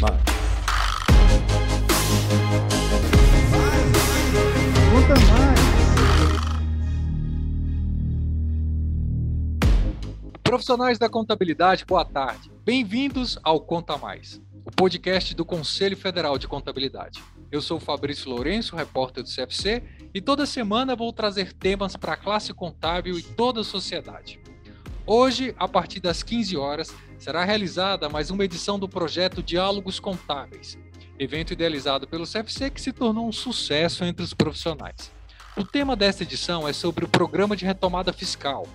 mais. Conta mais. Profissionais da contabilidade, boa tarde. Bem-vindos ao Conta Mais, o podcast do Conselho Federal de Contabilidade. Eu sou Fabrício Lourenço, repórter do CFC, e toda semana vou trazer temas para a classe contábil e toda a sociedade. Hoje, a partir das 15 horas, será realizada mais uma edição do projeto Diálogos Contábeis, evento idealizado pelo CFC que se tornou um sucesso entre os profissionais. O tema desta edição é sobre o Programa de Retomada Fiscal,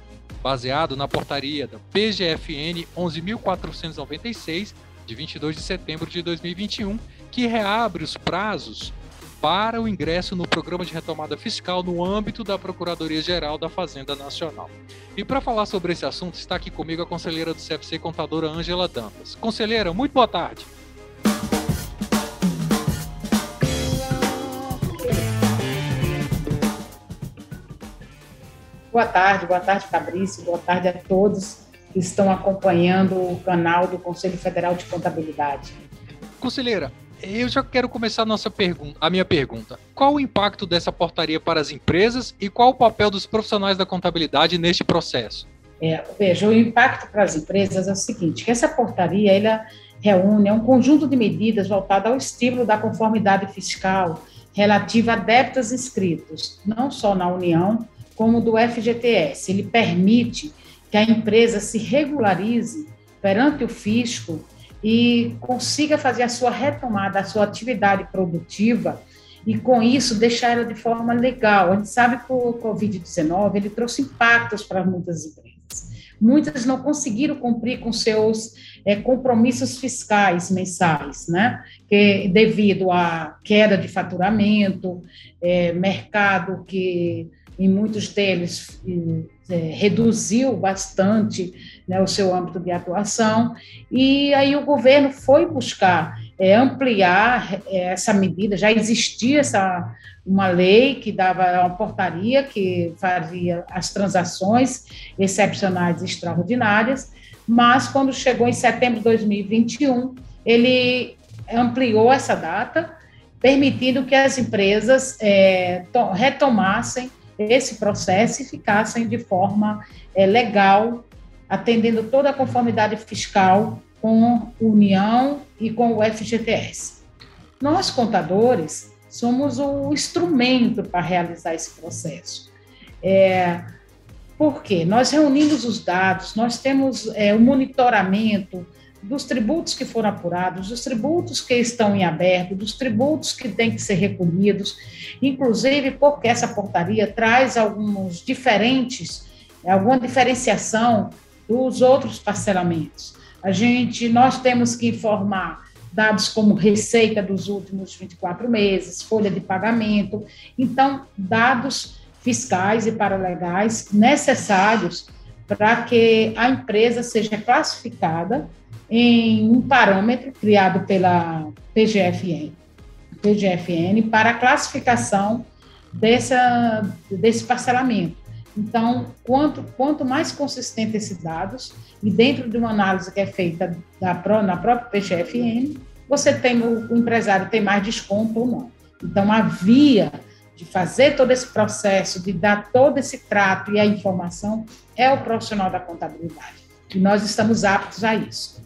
baseado na portaria da PGFN 11.496, de 22 de setembro de 2021, que reabre os prazos para o ingresso no programa de retomada fiscal no âmbito da Procuradoria-Geral da Fazenda Nacional. E para falar sobre esse assunto, está aqui comigo a conselheira do CFC, contadora Ângela Dantas. Conselheira, muito boa tarde. Boa tarde, boa tarde, Fabrício, boa tarde a todos que estão acompanhando o canal do Conselho Federal de Contabilidade. Conselheira, eu já quero começar a, nossa pergunta, a minha pergunta. Qual o impacto dessa portaria para as empresas e qual o papel dos profissionais da contabilidade neste processo? É, veja, o impacto para as empresas é o seguinte, que essa portaria ela reúne um conjunto de medidas voltado ao estímulo da conformidade fiscal relativa a débitos inscritos, não só na União, como do FGTS. Ele permite que a empresa se regularize perante o fisco e consiga fazer a sua retomada, a sua atividade produtiva e com isso deixar ela de forma legal. A gente sabe que o Covid-19 ele trouxe impactos para muitas empresas. Muitas não conseguiram cumprir com seus é, compromissos fiscais mensais, né? Que devido à queda de faturamento, é, mercado que em muitos deles é, reduziu bastante né, o seu âmbito de atuação, e aí o governo foi buscar é, ampliar é, essa medida, já existia essa, uma lei que dava uma portaria que fazia as transações excepcionais e extraordinárias, mas quando chegou em setembro de 2021, ele ampliou essa data, permitindo que as empresas é, retomassem esse processo e ficassem de forma é, legal, atendendo toda a conformidade fiscal com a União e com o FGTS. Nós, contadores, somos o instrumento para realizar esse processo. É, por quê? Nós reunimos os dados, nós temos é, o monitoramento, dos tributos que foram apurados, dos tributos que estão em aberto, dos tributos que têm que ser recolhidos, inclusive porque essa portaria traz alguns diferentes, alguma diferenciação dos outros parcelamentos. A gente, nós temos que informar dados como receita dos últimos 24 meses, folha de pagamento, então dados fiscais e paralegais necessários para que a empresa seja classificada em um parâmetro criado pela PGFN, PGFN para a classificação dessa, desse parcelamento. Então, quanto, quanto mais consistente esses dados, e dentro de uma análise que é feita da, na própria PGFN, você tem, o, empresário tem mais desconto ou não. Então, a via de fazer todo esse processo, de dar todo esse trato e a informação, é o profissional da contabilidade. E nós estamos aptos a isso.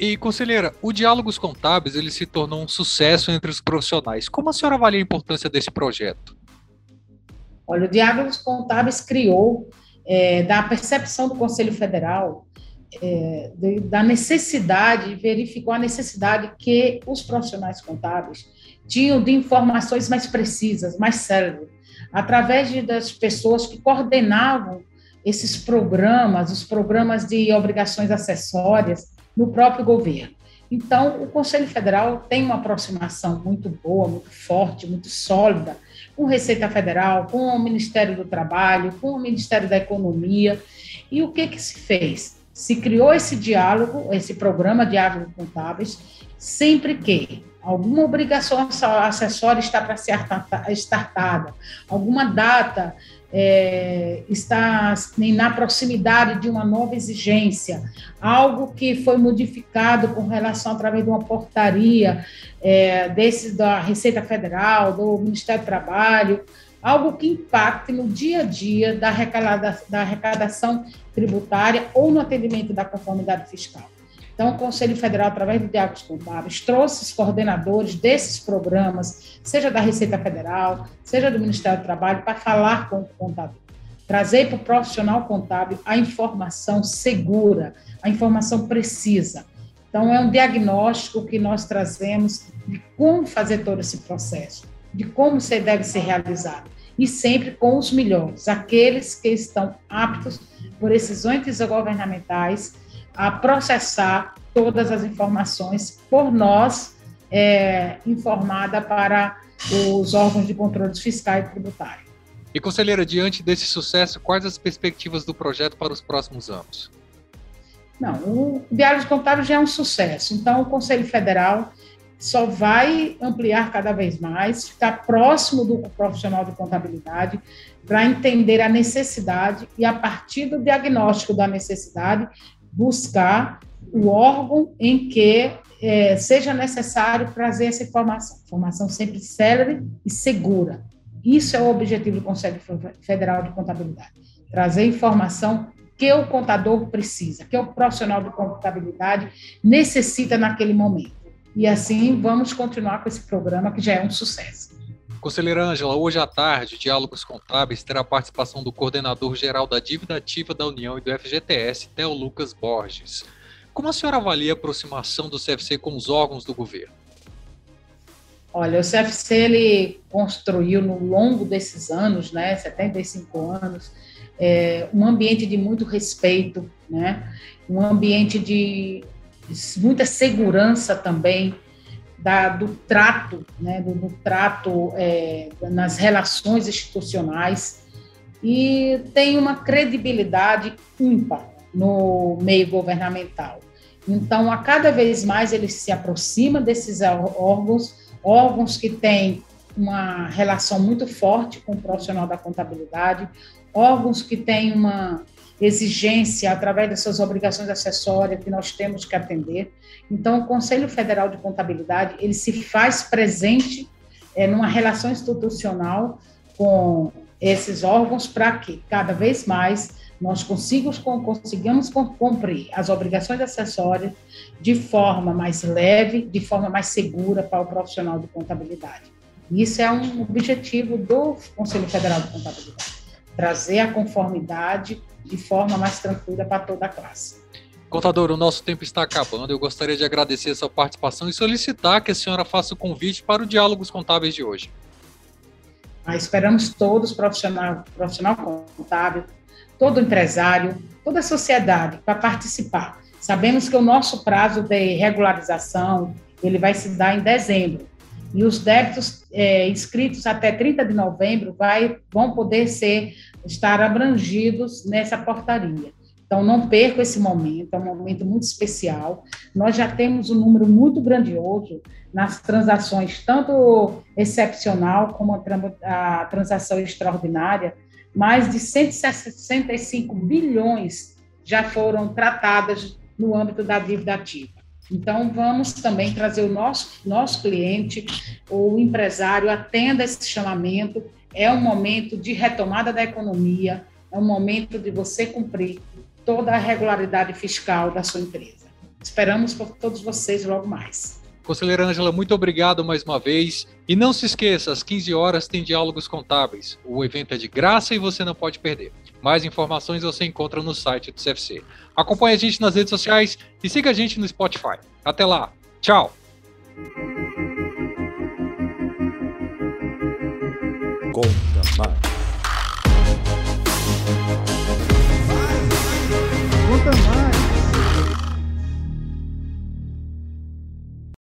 E, conselheira, o Diálogos Contábeis ele se tornou um sucesso entre os profissionais. Como a senhora avalia a importância desse projeto? Olha, o Diálogos Contábeis criou, é, da percepção do Conselho Federal, é, de, da necessidade, verificou a necessidade que os profissionais contábeis tinham de informações mais precisas, mais céleres, através de, das pessoas que coordenavam esses programas, os programas de obrigações acessórias, no próprio governo. Então, o Conselho Federal tem uma aproximação muito boa, muito forte, muito sólida com Receita Federal, com o Ministério do Trabalho, com o Ministério da Economia. E o que, que se fez? Se criou esse diálogo, esse programa Diálogo Contábeis, sempre que alguma obrigação acessória está para ser startada, alguma data é, está na proximidade de uma nova exigência, algo que foi modificado com relação através de uma portaria é, desse da Receita Federal, do Ministério do Trabalho, algo que impacte no dia a dia da, arrecada, da arrecadação tributária ou no atendimento da conformidade fiscal. Então, o Conselho Federal, através do Diálogos Contábeis, trouxe os coordenadores desses programas, seja da Receita Federal, seja do Ministério do Trabalho, para falar com o contador. Trazer para o profissional contábil a informação segura, a informação precisa. Então, é um diagnóstico que nós trazemos de como fazer todo esse processo, de como você deve ser realizado. E sempre com os melhores, aqueles que estão aptos por esses entes governamentais a processar todas as informações por nós, é, informada para os órgãos de controle fiscal e tributário. E, conselheira, diante desse sucesso, quais as perspectivas do projeto para os próximos anos? Não, o Diário de Contábil já é um sucesso, então o Conselho Federal só vai ampliar cada vez mais, ficar próximo do profissional de contabilidade para entender a necessidade e, a partir do diagnóstico da necessidade, buscar o órgão em que é, seja necessário trazer essa informação. Informação sempre célere e segura. Isso é o objetivo do Conselho Federal de Contabilidade. Trazer informação que o contador precisa, que o profissional de contabilidade necessita naquele momento. E assim vamos continuar com esse programa que já é um sucesso. Conselheira Ângela, hoje à tarde, Diálogos Contábeis terá a participação do coordenador-geral da Dívida Ativa da União e do FGTS, Theo Lucas Borges. Como a senhora avalia a aproximação do CFC com os órgãos do governo? Olha, o CFC ele construiu no longo desses anos, né, 75 anos, é, um ambiente de muito respeito, né, um ambiente de muita segurança também, da, do trato, né, do, do trato é, nas relações institucionais e tem uma credibilidade ímpar no meio governamental. Então, a cada vez mais ele se aproxima desses órgãos, órgãos que têm uma relação muito forte com o profissional da contabilidade, órgãos que têm uma exigência através das suas obrigações acessórias que nós temos que atender. Então, o Conselho Federal de Contabilidade ele se faz presente é, numa relação institucional com esses órgãos para que cada vez mais nós consigamos, consigamos cumprir as obrigações acessórias de forma mais leve, de forma mais segura para o profissional de contabilidade. Isso é um objetivo do Conselho Federal de Contabilidade, trazer a conformidade de forma mais tranquila para toda a classe. Contador, o nosso tempo está acabando. Eu gostaria de agradecer a sua participação e solicitar que a senhora faça o convite para o Diálogos Contábeis de hoje. Ah, esperamos todos, profissional, profissional contábil, todo empresário, toda a sociedade para participar. Sabemos que o nosso prazo de regularização ele vai se dar em dezembro e os débitos é, inscritos até 30 de novembro vai, vão poder ser estar abrangidos nessa portaria. Então, não perca esse momento, é um momento muito especial. Nós já temos um número muito grandioso nas transações, tanto excepcional como a, transação extraordinária, mais de 165 bilhões já foram tratadas no âmbito da dívida ativa. Então, vamos também trazer o nosso, nosso cliente, o empresário, atenda esse chamamento. É um momento de retomada da economia, é um momento de você cumprir toda a regularidade fiscal da sua empresa. Esperamos por todos vocês logo mais. Conselheira Ângela, muito obrigado mais uma vez. E não se esqueça, às 15 horas tem Diálogos Contábeis. O evento é de graça e você não pode perder. Mais informações você encontra no site do CFC. Acompanhe a gente nas redes sociais e siga a gente no Spotify. Até lá. Tchau. Conta mais. Conta mais.